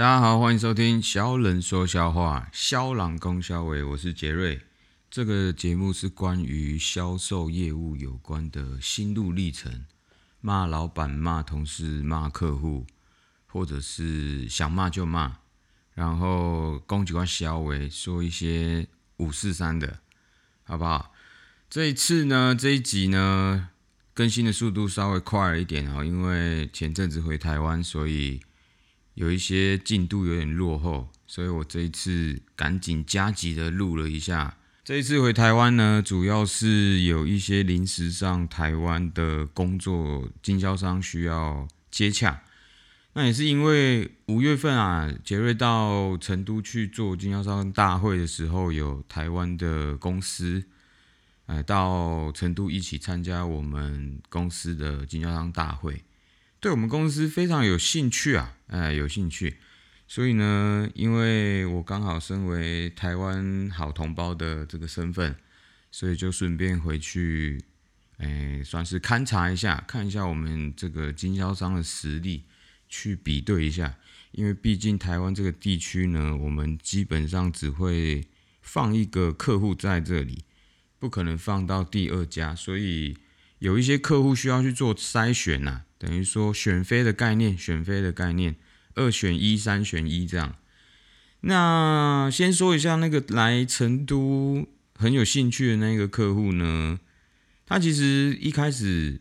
大家好，欢迎收听小冷说笑话，肖朗公肖伟，我是杰瑞。这个节目是关于销售业务有关的心路历程，骂老板、骂同事、骂客户，或者是想骂就骂，然后攻击关肖伟，说一些五四三的，好不好？这一次呢，这一集呢，更新的速度稍微快了一点啊，因为前阵子回台湾，所以。有一些进度有点落后，所以我这一次赶紧加急的录了一下。这一次回台湾呢，主要是有一些临时上台湾的工作，经销商需要接洽。那也是因为五月份啊，杰瑞到成都去做经销商大会的时候，有台湾的公司，哎，到成都一起参加我们公司的经销商大会。对我们公司非常有兴趣啊，哎，有兴趣，所以呢，因为我刚好身为台湾好同胞的这个身份，所以就顺便回去，哎，算是勘察一下，看一下我们这个经销商的实力，去比对一下。因为毕竟台湾这个地区呢，我们基本上只会放一个客户在这里，不可能放到第二家，所以有一些客户需要去做筛选呐。等于说选妃的概念，选妃的概念，二选一，三选一这样。那先说一下那个来成都很有兴趣的那个客户呢，他其实一开始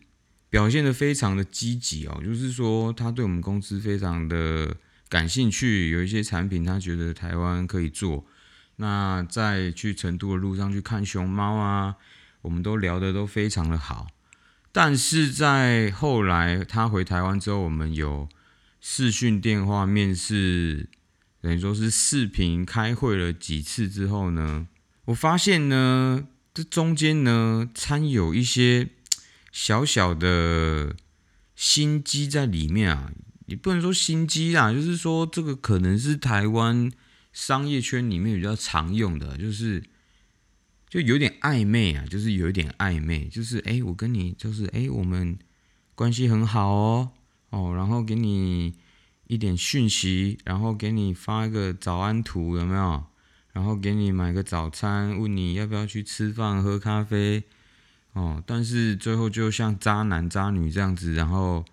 表现的非常的积极哦，就是说他对我们公司非常的感兴趣，有一些产品他觉得台湾可以做。那在去成都的路上去看熊猫啊，我们都聊的都非常的好。但是在后来他回台湾之后，我们有视讯电话面试，等于说是视频开会了几次之后呢，我发现呢，这中间呢掺有一些小小的心机在里面啊，也不能说心机啦，就是说这个可能是台湾商业圈里面比较常用的，就是。就有点暧昧啊，就是有一点暧昧，就是哎，我跟你就是哎，我们关系很好哦，哦，然后给你一点讯息，然后给你发一个早安图，有没有？然后给你买个早餐，问你要不要去吃饭喝咖啡，哦，但是最后就像渣男渣女这样子，然后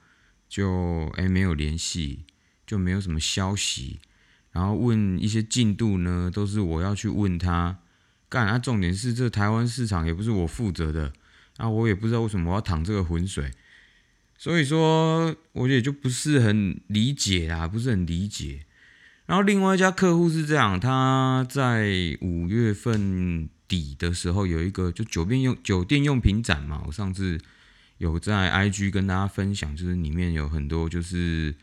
就哎没有联系，就没有什么消息，然后问一些进度呢，都是我要去问他。干啊！重点是这台湾市场也不是我负责的，啊，我也不知道为什么我要淌这个浑水，所以说我也就不是很理解啦，不是很理解。然后另外一家客户是这样，他在五月份底的时候有一个就酒店用酒店用品展嘛，我上次有在 IG 跟大家分享，就是里面有很多就是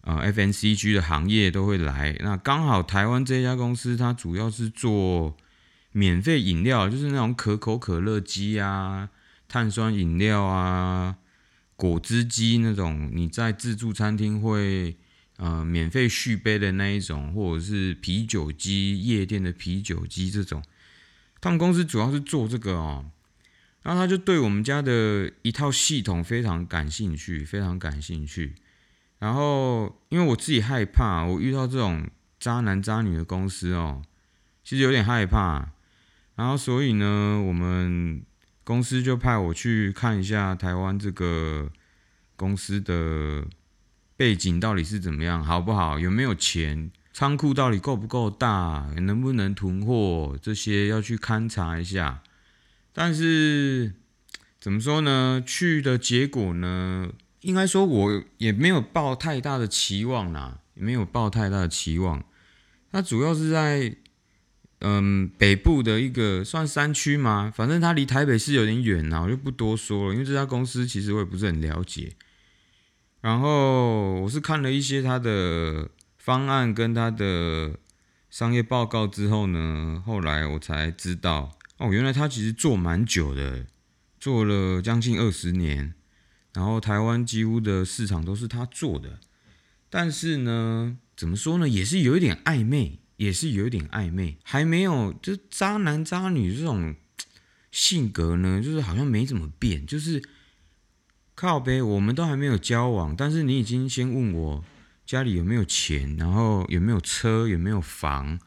呃 FNCG 的行业都会来，那刚好台湾这家公司它主要是做。免费饮料就是那种可口可乐机啊、碳酸饮料啊、果汁机那种，你在自助餐厅会呃免费续杯的那一种，或者是啤酒机、夜店的啤酒机这种。他们公司主要是做这个哦，然后他就对我们家的一套系统非常感兴趣，非常感兴趣。然后因为我自己害怕，我遇到这种渣男渣女的公司哦，其实有点害怕。然后，所以呢，我们公司就派我去看一下台湾这个公司的背景到底是怎么样，好不好？有没有钱？仓库到底够不够大？能不能囤货？这些要去勘察一下。但是怎么说呢？去的结果呢？应该说我也没有抱太大的期望啦，也没有抱太大的期望。它主要是在。嗯，北部的一个算山区吗？反正它离台北市有点远呐，我就不多说了。因为这家公司其实我也不是很了解。然后我是看了一些他的方案跟他的商业报告之后呢，后来我才知道，哦，原来他其实做蛮久的，做了将近二十年。然后台湾几乎的市场都是他做的，但是呢，怎么说呢，也是有一点暧昧。也是有点暧昧，还没有，就渣男渣女这种性格呢，就是好像没怎么变，就是靠呗，我们都还没有交往，但是你已经先问我家里有没有钱，然后有没有车，有没有房，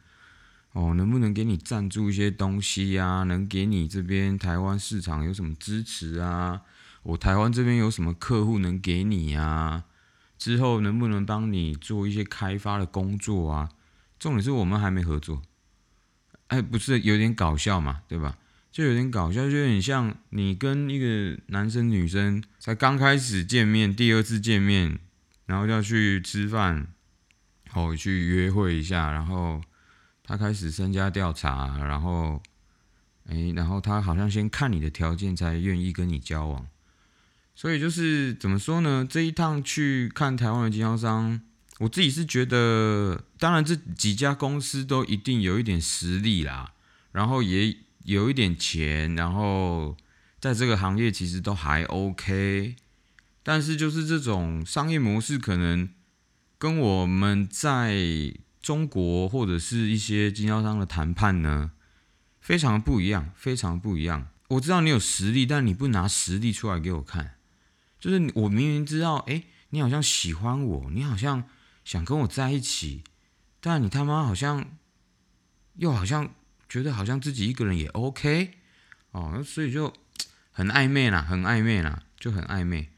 哦，能不能给你赞助一些东西呀？能给你这边台湾市场有什么支持啊？我台湾这边有什么客户能给你啊？之后能不能帮你做一些开发的工作啊？重点是我们还没合作，哎，不是有点搞笑嘛，对吧？就有点搞笑，就有点像你跟一个男生女生才刚开始见面，第二次见面。然后要去吃饭，哦，去约会一下，然后他开始身家调查，然后，哎，然后他好像先看你的条件才愿意跟你交往，所以就是怎么说呢？这一趟去看台湾的经销商，我自己是觉得，当然这几家公司都一定有一点实力啦，然后也有一点钱，然后在这个行业其实都还 OK。但是就是这种商业模式，可能跟我们在中国或者是一些经销商的谈判呢，非常不一样，非常不一样。我知道你有实力，但你不拿实力出来给我看，就是我明明知道，哎，你好像喜欢我，你好像想跟我在一起，但你他妈好像又好像觉得好像自己一个人也 OK 哦，所以就很暧昧啦，很暧昧啦，就很暧昧。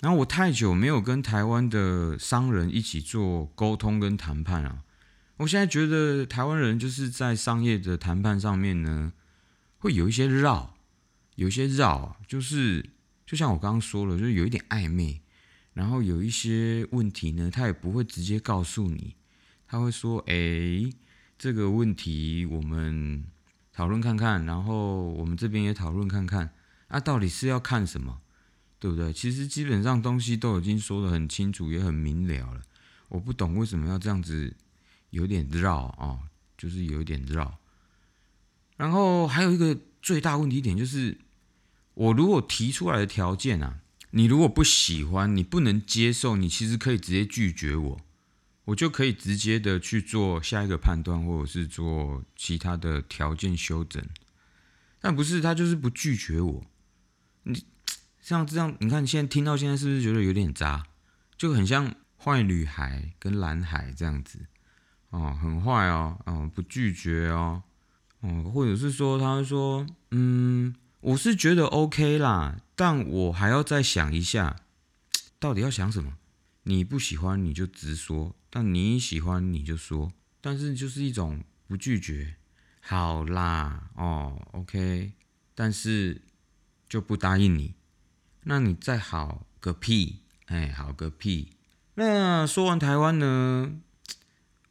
然后我太久没有跟台湾的商人一起做沟通跟谈判了，我现在觉得台湾人就是在商业的谈判上面呢，会有一些绕，有一些绕，就是就像我刚刚说了，就是有一点暧昧，然后有一些问题呢，他也不会直接告诉你，他会说，哎，这个问题我们讨论看看，然后我们这边也讨论看看，啊，到底是要看什么？对不对？其实基本上东西都已经说得很清楚，也很明了了。我不懂为什么要这样子，有点绕啊，就是有点绕。然后还有一个最大问题点就是，我如果提出来的条件啊，你如果不喜欢，你不能接受，你其实可以直接拒绝我，我就可以直接的去做下一个判断，或者是做其他的条件修整。但不是他就是不拒绝我，你。像这样，你看现在听到现在是不是觉得有点渣？就很像坏女孩跟蓝海这样子哦，很坏哦，哦不拒绝哦，哦或者是说他说，嗯，我是觉得 OK 啦，但我还要再想一下，到底要想什么？你不喜欢你就直说，但你喜欢你就说，但是就是一种不拒绝，好啦，哦 OK，但是就不答应你。那你再好个屁！哎，好个屁！那说完台湾呢，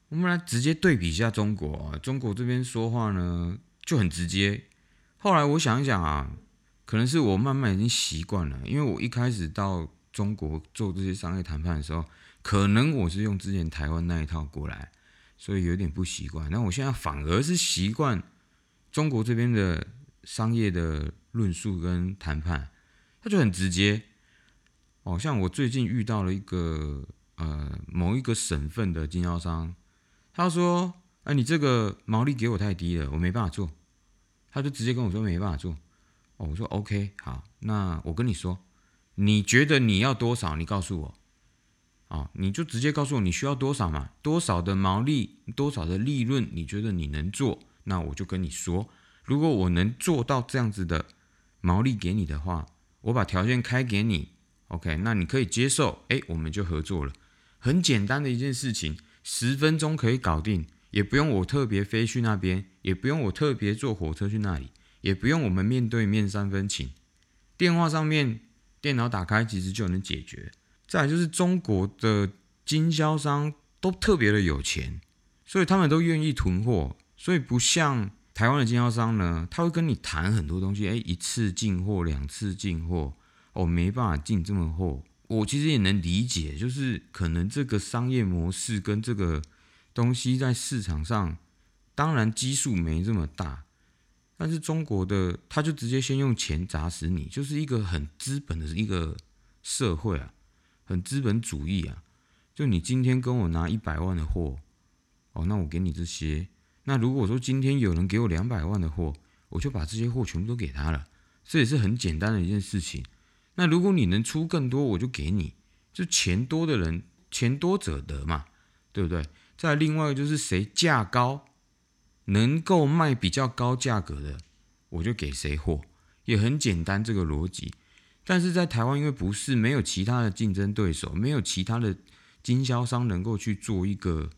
我们来直接对比一下中国。中国这边说话呢就很直接。后来我想一想啊，可能是我慢慢已经习惯了，因为我一开始到中国做这些商业谈判的时候，可能我是用之前台湾那一套过来，所以有点不习惯。那我现在反而是习惯中国这边的商业的论述跟谈判。他就很直接，哦，像我最近遇到了一个呃某一个省份的经销商，他说：“哎，你这个毛利给我太低了，我没办法做。”他就直接跟我说没办法做。哦，我说 OK，好，那我跟你说，你觉得你要多少？你告诉我，哦，你就直接告诉我你需要多少嘛，多少的毛利，多少的利润，你觉得你能做，那我就跟你说，如果我能做到这样子的毛利给你的话。我把条件开给你，OK，那你可以接受，哎，我们就合作了。很简单的一件事情，十分钟可以搞定，也不用我特别飞去那边，也不用我特别坐火车去那里，也不用我们面对面三分情，电话上面电脑打开其实就能解决。再就是中国的经销商都特别的有钱，所以他们都愿意囤货，所以不像。台湾的经销商呢，他会跟你谈很多东西，哎，一次进货，两次进货，哦，没办法进这么货。我其实也能理解，就是可能这个商业模式跟这个东西在市场上，当然基数没这么大，但是中国的他就直接先用钱砸死你，就是一个很资本的一个社会啊，很资本主义啊。就你今天跟我拿一百万的货，哦，那我给你这些。那如果说今天有人给我两百万的货，我就把这些货全部都给他了，这也是很简单的一件事情。那如果你能出更多，我就给你。就钱多的人，钱多者得嘛，对不对？再另外一个就是谁价高，能够卖比较高价格的，我就给谁货，也很简单这个逻辑。但是在台湾，因为不是没有其他的竞争对手，没有其他的经销商能够去做一个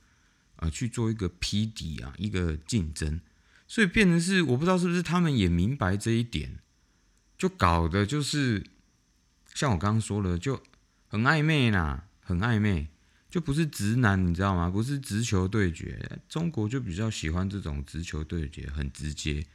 啊去做一个批底啊一个竞争，所以变成是我不知道是不是他们也明白这一点，就搞的就是像我刚刚说的，就很暧昧啦，很暧昧，就不是直男，你知道吗？不是直球对决，中国就比较喜欢这种直球对决，很直接，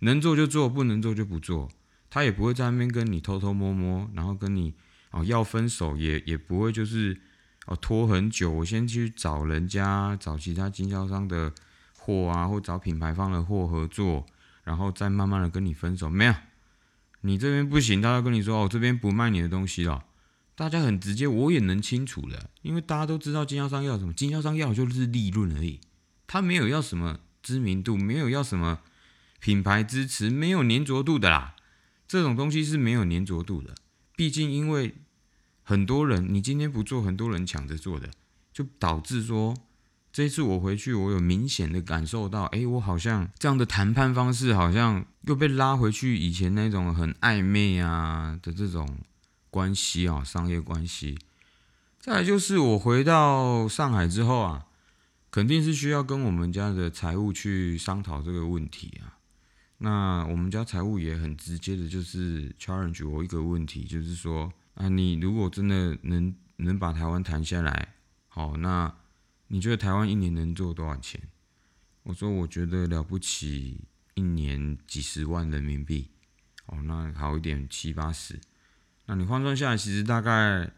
能做就做，不能做就不做。他也不会在那边跟你偷偷摸摸，然后跟你哦要分手，也也不会就是哦拖很久。我先去找人家，找其他经销商的货啊，或找品牌方的货合作，然后再慢慢的跟你分手。没有，你这边不行，他要跟你说哦，这边不卖你的东西了。大家很直接，我也能清楚的，因为大家都知道经销商要什么，经销商要就是利润而已，他没有要什么知名度，没有要什么品牌支持，没有粘着度的啦。这种东西是没有粘着度的，毕竟因为很多人，你今天不做，很多人抢着做的，就导致说这次我回去，我有明显的感受到，哎，我好像这样的谈判方式，好像又被拉回去以前那种很暧昧啊的这种关系啊，商业关系。再来就是我回到上海之后啊，肯定是需要跟我们家的财务去商讨这个问题啊。那我们家财务也很直接的，就是 challenge 我一个问题，就是说啊，你如果真的能能把台湾谈下来，好，那你觉得台湾一年能做多少钱？我说我觉得了不起，一年几十万人民币，哦，那好一点七八十，那你换算下来，其实大概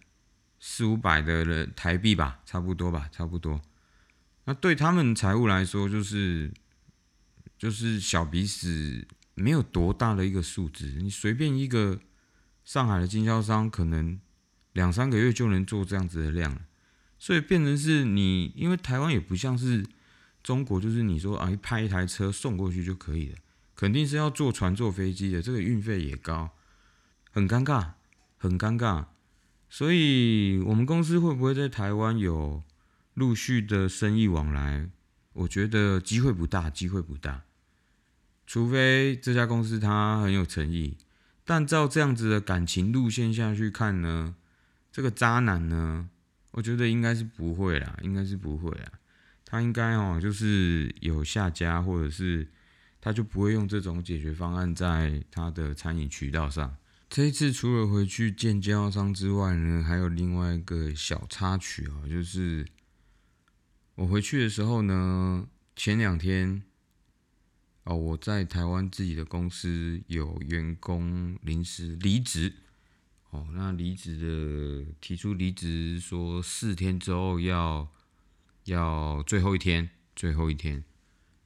四五百的人台币吧，差不多吧，差不多。那对他们财务来说，就是。就是小鼻屎没有多大的一个数字，你随便一个上海的经销商，可能两三个月就能做这样子的量。所以变成是你，因为台湾也不像是中国，就是你说啊，一派一台车送过去就可以了，肯定是要坐船、坐飞机的，这个运费也高，很尴尬，很尴尬。所以我们公司会不会在台湾有陆续的生意往来？我觉得机会不大，机会不大。除非这家公司它很有诚意，但照这样子的感情路线下去看呢，这个渣男呢，我觉得应该是不会啦，应该是不会啦。他应该哦，就是有下家，或者是他就不会用这种解决方案在他的餐饮渠道上。这一次除了回去见经销商之外呢，还有另外一个小插曲哦，就是我回去的时候呢，前两天。哦，我在台湾自己的公司有员工临时离职，哦，那离职的提出离职说四天之后要要最后一天，最后一天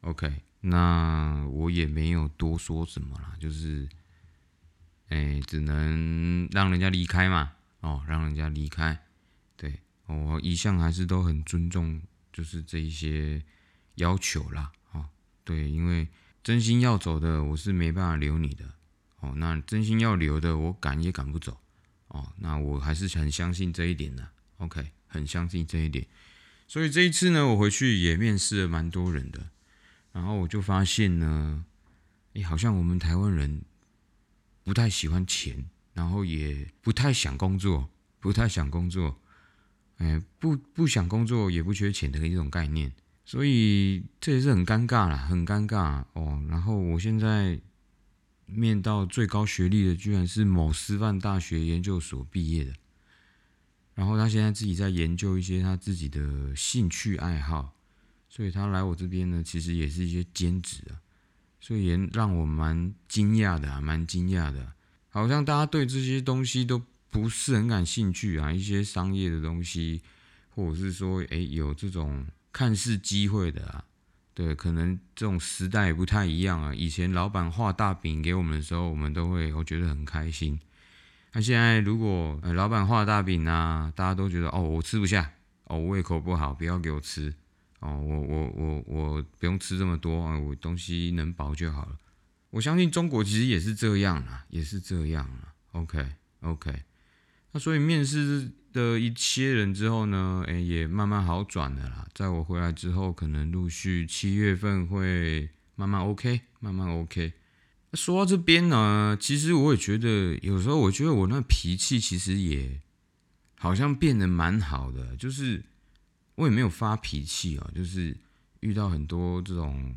，OK，那我也没有多说什么啦，就是，哎，只能让人家离开嘛，哦，让人家离开，对，我一向还是都很尊重，就是这一些要求啦，哦，对，因为。真心要走的，我是没办法留你的哦。那真心要留的，我赶也赶不走哦。那我还是很相信这一点的。OK，很相信这一点。所以这一次呢，我回去也面试了蛮多人的，然后我就发现呢，哎，好像我们台湾人不太喜欢钱，然后也不太想工作，不太想工作，哎，不不想工作也不缺钱的一种概念。所以这也是很尴尬啦，很尴尬哦。然后我现在面到最高学历的，居然是某师范大学研究所毕业的。然后他现在自己在研究一些他自己的兴趣爱好，所以他来我这边呢，其实也是一些兼职啊。所以也让我蛮惊讶的啊，蛮惊讶的。好像大家对这些东西都不是很感兴趣啊，一些商业的东西，或者是说，哎，有这种。看似机会的啊，对，可能这种时代不太一样啊。以前老板画大饼给我们的时候，我们都会我觉得很开心。那现在如果老板画大饼啊，大家都觉得哦，我吃不下，哦，胃口不好，不要给我吃，哦，我我我我不用吃这么多啊，我东西能饱就好了。我相信中国其实也是这样啊，也是这样啊。OK OK，那所以面试的一些人之后呢，哎，也慢慢好转了啦。在我回来之后，可能陆续七月份会慢慢 OK，慢慢 OK。说到这边呢，其实我也觉得，有时候我觉得我那脾气其实也好像变得蛮好的，就是我也没有发脾气啊，就是遇到很多这种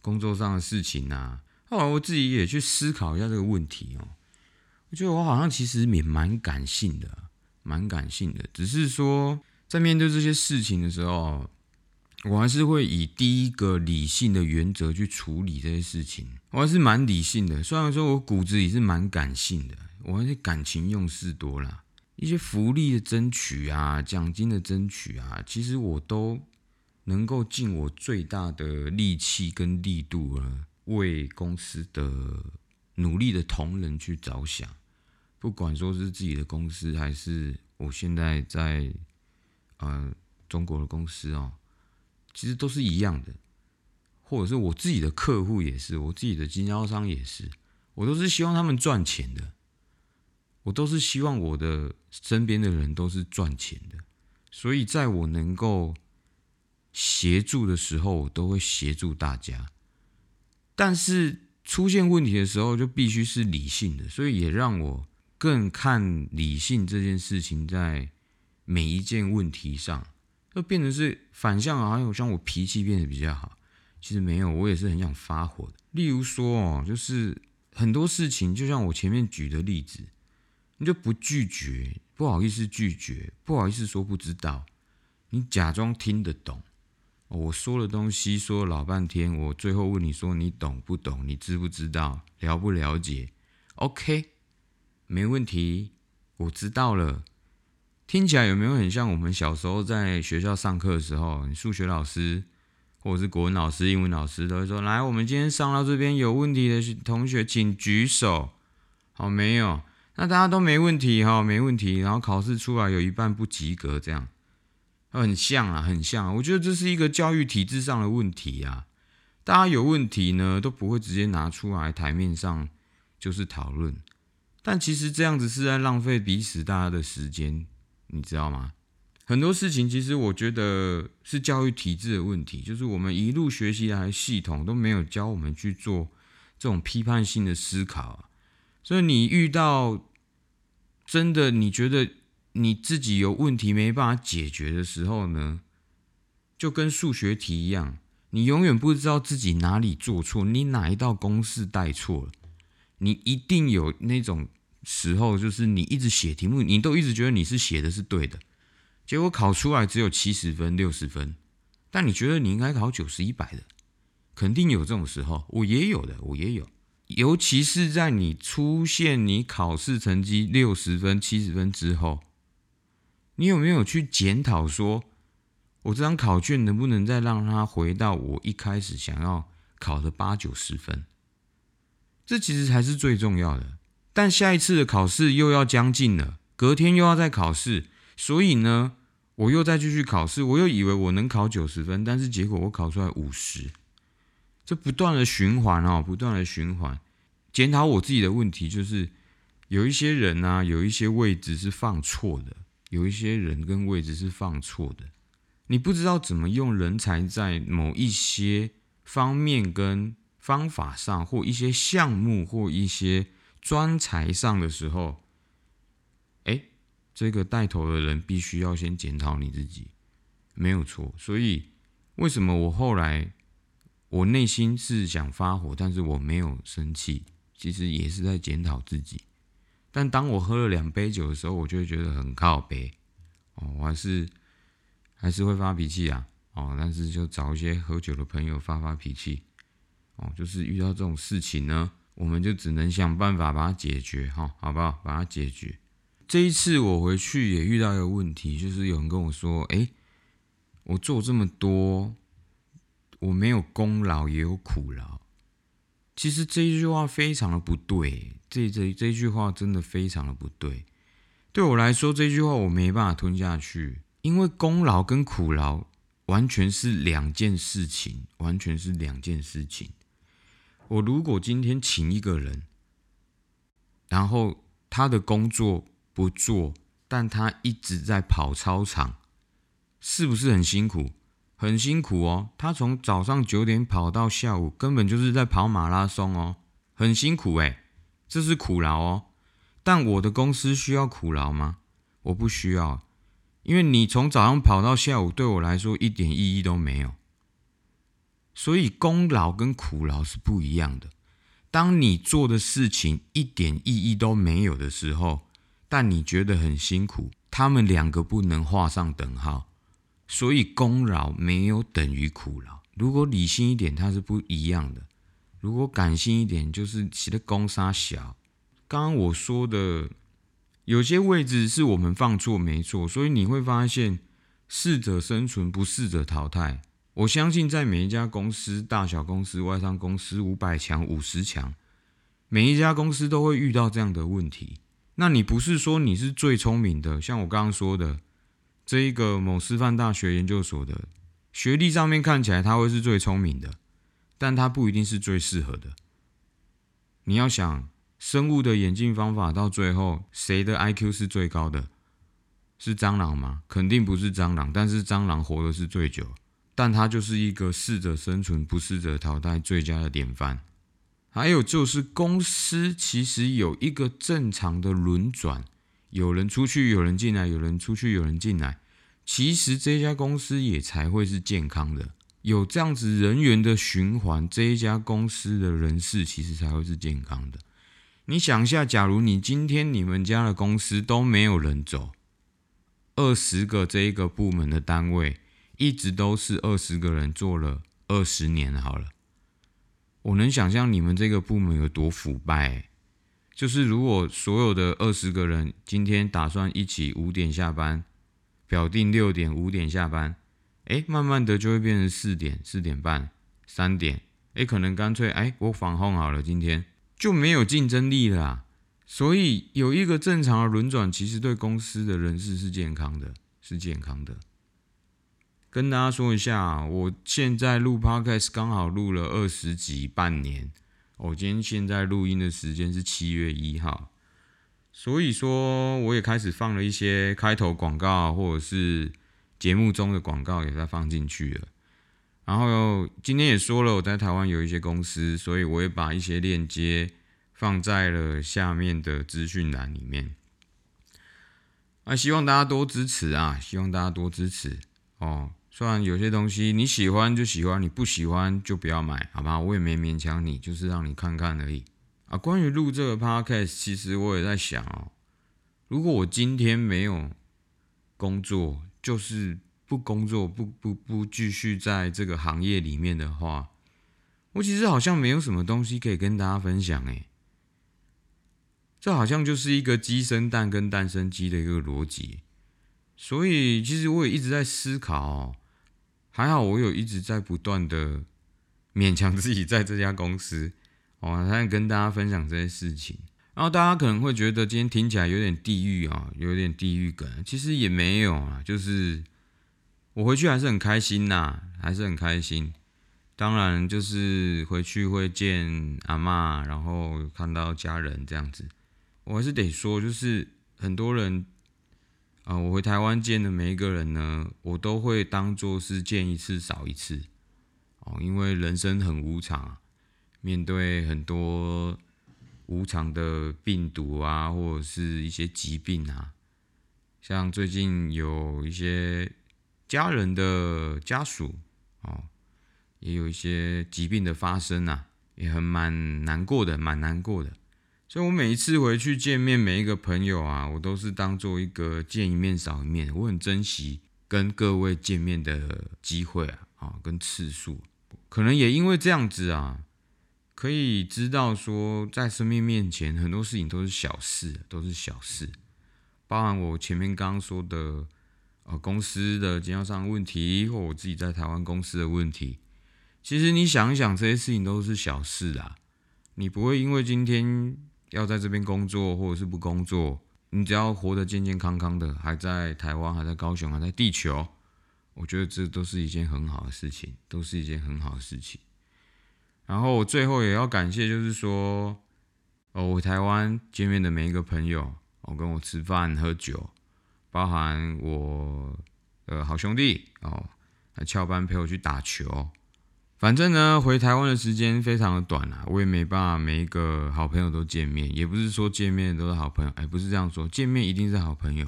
工作上的事情啊，后来我自己也去思考一下这个问题哦。我觉得我好像其实也蛮感性的，蛮感性的。只是说，在面对这些事情的时候，我还是会以第一个理性的原则去处理这些事情。我还是蛮理性的，虽然说我骨子里是蛮感性的，我还是感情用事多啦。一些福利的争取啊，奖金的争取啊，其实我都能够尽我最大的力气跟力度啊，为公司的努力的同仁去着想。不管说是自己的公司，还是我现在在呃中国的公司哦，其实都是一样的，或者是我自己的客户也是，我自己的经销商也是，我都是希望他们赚钱的，我都是希望我的身边的人都是赚钱的，所以在我能够协助的时候，我都会协助大家，但是出现问题的时候，就必须是理性的，所以也让我。更看理性这件事情，在每一件问题上，就变成是反向啊！有像我脾气变得比较好，其实没有，我也是很想发火的。例如说哦，就是很多事情，就像我前面举的例子，你就不拒绝，不好意思拒绝，不好意思说不知道，你假装听得懂。我说的东西说了老半天，我最后问你说你懂不懂？你知不知道？了不了解？OK。没问题，我知道了。听起来有没有很像我们小时候在学校上课的时候，你数学老师或者是国文老师、英文老师都会说：“来，我们今天上到这边有问题的同学，请举手。”好，没有，那大家都没问题哈，没问题。然后考试出来有一半不及格，这样很像啊，很像。我觉得这是一个教育体制上的问题啊。大家有问题呢，都不会直接拿出来台面上就是讨论。但其实这样子是在浪费彼此大家的时间，你知道吗？很多事情其实我觉得是教育体制的问题，就是我们一路学习来系统都没有教我们去做这种批判性的思考。所以你遇到真的你觉得你自己有问题没办法解决的时候呢，就跟数学题一样，你永远不知道自己哪里做错，你哪一道公式带错了，你一定有那种。时候就是你一直写题目，你都一直觉得你是写的是对的，结果考出来只有七十分、六十分，但你觉得你应该考九十一百的，肯定有这种时候，我也有的，我也有，尤其是在你出现你考试成绩六十分、七十分之后，你有没有去检讨说，我这张考卷能不能再让它回到我一开始想要考的八九十分？这其实才是最重要的。但下一次的考试又要将近了，隔天又要再考试，所以呢，我又再继续考试，我又以为我能考九十分，但是结果我考出来五十，这不断的循环哦，不断的循环。检讨我自己的问题，就是有一些人啊，有一些位置是放错的，有一些人跟位置是放错的，你不知道怎么用人才在某一些方面跟方法上，或一些项目或一些。专才上的时候，哎，这个带头的人必须要先检讨你自己，没有错。所以为什么我后来我内心是想发火，但是我没有生气，其实也是在检讨自己。但当我喝了两杯酒的时候，我就会觉得很靠背哦，我还是还是会发脾气啊哦，但是就找一些喝酒的朋友发发脾气哦，就是遇到这种事情呢。我们就只能想办法把它解决，哈，好不好？把它解决。这一次我回去也遇到一个问题，就是有人跟我说：“哎，我做这么多，我没有功劳也有苦劳。”其实这一句话非常的不对，这这这句话真的非常的不对。对我来说，这句话我没办法吞下去，因为功劳跟苦劳完全是两件事情，完全是两件事情。我如果今天请一个人，然后他的工作不做，但他一直在跑操场，是不是很辛苦？很辛苦哦。他从早上九点跑到下午，根本就是在跑马拉松哦，很辛苦诶，这是苦劳哦。但我的公司需要苦劳吗？我不需要，因为你从早上跑到下午，对我来说一点意义都没有。所以功劳跟苦劳是不一样的。当你做的事情一点意义都没有的时候，但你觉得很辛苦，他们两个不能画上等号。所以功劳没有等于苦劳。如果理性一点，它是不一样的；如果感性一点，就是写的功杀小。刚刚我说的有些位置是我们放错没错，所以你会发现适者生存，不适者淘汰。我相信，在每一家公司，大小公司、外商公司，五百强、五十强，每一家公司都会遇到这样的问题。那你不是说你是最聪明的？像我刚刚说的，这一个某师范大学研究所的学历上面看起来他会是最聪明的，但他不一定是最适合的。你要想生物的演进方法，到最后谁的 IQ 是最高的？是蟑螂吗？肯定不是蟑螂，但是蟑螂活的是最久。但它就是一个适者生存、不适者淘汰最佳的典范。还有就是，公司其实有一个正常的轮转，有人出去，有人进来，有人出去，有人进来。其实这家公司也才会是健康的，有这样子人员的循环，这一家公司的人事其实才会是健康的。你想一下，假如你今天你们家的公司都没有人走，二十个这一个部门的单位。一直都是二十个人做了二十年好了，我能想象你们这个部门有多腐败。就是如果所有的二十个人今天打算一起五点下班，表定六点五点下班，哎，慢慢的就会变成四点四点半三点，哎，可能干脆哎我防控好了，今天就没有竞争力了。所以有一个正常的轮转，其实对公司的人事是健康的，是健康的。跟大家说一下，我现在录 podcast 刚好录了二十集半年。我今天现在录音的时间是七月一号，所以说我也开始放了一些开头广告，或者是节目中的广告也在放进去了。然后今天也说了，我在台湾有一些公司，所以我也把一些链接放在了下面的资讯栏里面。啊，希望大家多支持啊！希望大家多支持哦。虽然有些东西你喜欢就喜欢，你不喜欢就不要买，好吧？我也没勉强你，就是让你看看而已啊。关于录这个 podcast，其实我也在想哦，如果我今天没有工作，就是不工作，不不不继续在这个行业里面的话，我其实好像没有什么东西可以跟大家分享诶。这好像就是一个鸡生蛋跟蛋生鸡的一个逻辑，所以其实我也一直在思考。还好，我有一直在不断的勉强自己在这家公司，哦，才跟大家分享这些事情。然后大家可能会觉得今天听起来有点地狱啊，有点地狱感。其实也没有啊，就是我回去还是很开心呐，还是很开心。当然，就是回去会见阿妈，然后看到家人这样子。我还是得说，就是很多人。啊，我回台湾见的每一个人呢，我都会当做是见一次少一次哦，因为人生很无常，面对很多无常的病毒啊，或者是一些疾病啊，像最近有一些家人的家属哦，也有一些疾病的发生啊，也很蛮难过的，蛮难过的。所以我每一次回去见面，每一个朋友啊，我都是当做一个见一面少一面。我很珍惜跟各位见面的机会啊，啊，跟次数。可能也因为这样子啊，可以知道说，在生命面前，很多事情都是小事，都是小事。包含我前面刚刚说的，呃，公司的经销商问题，或我自己在台湾公司的问题，其实你想一想，这些事情都是小事啊。你不会因为今天。要在这边工作，或者是不工作，你只要活得健健康康的，还在台湾，还在高雄，还在地球，我觉得这都是一件很好的事情，都是一件很好的事情。然后我最后也要感谢，就是说，哦，我台湾见面的每一个朋友，哦，跟我吃饭喝酒，包含我呃好兄弟哦，还翘班陪我去打球。反正呢，回台湾的时间非常的短啊，我也没办法每一个好朋友都见面，也不是说见面都是好朋友，哎，不是这样说，见面一定是好朋友，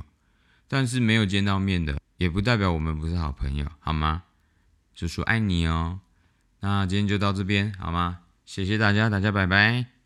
但是没有见到面的，也不代表我们不是好朋友，好吗？叔叔爱你哦。那今天就到这边好吗？谢谢大家，大家拜拜。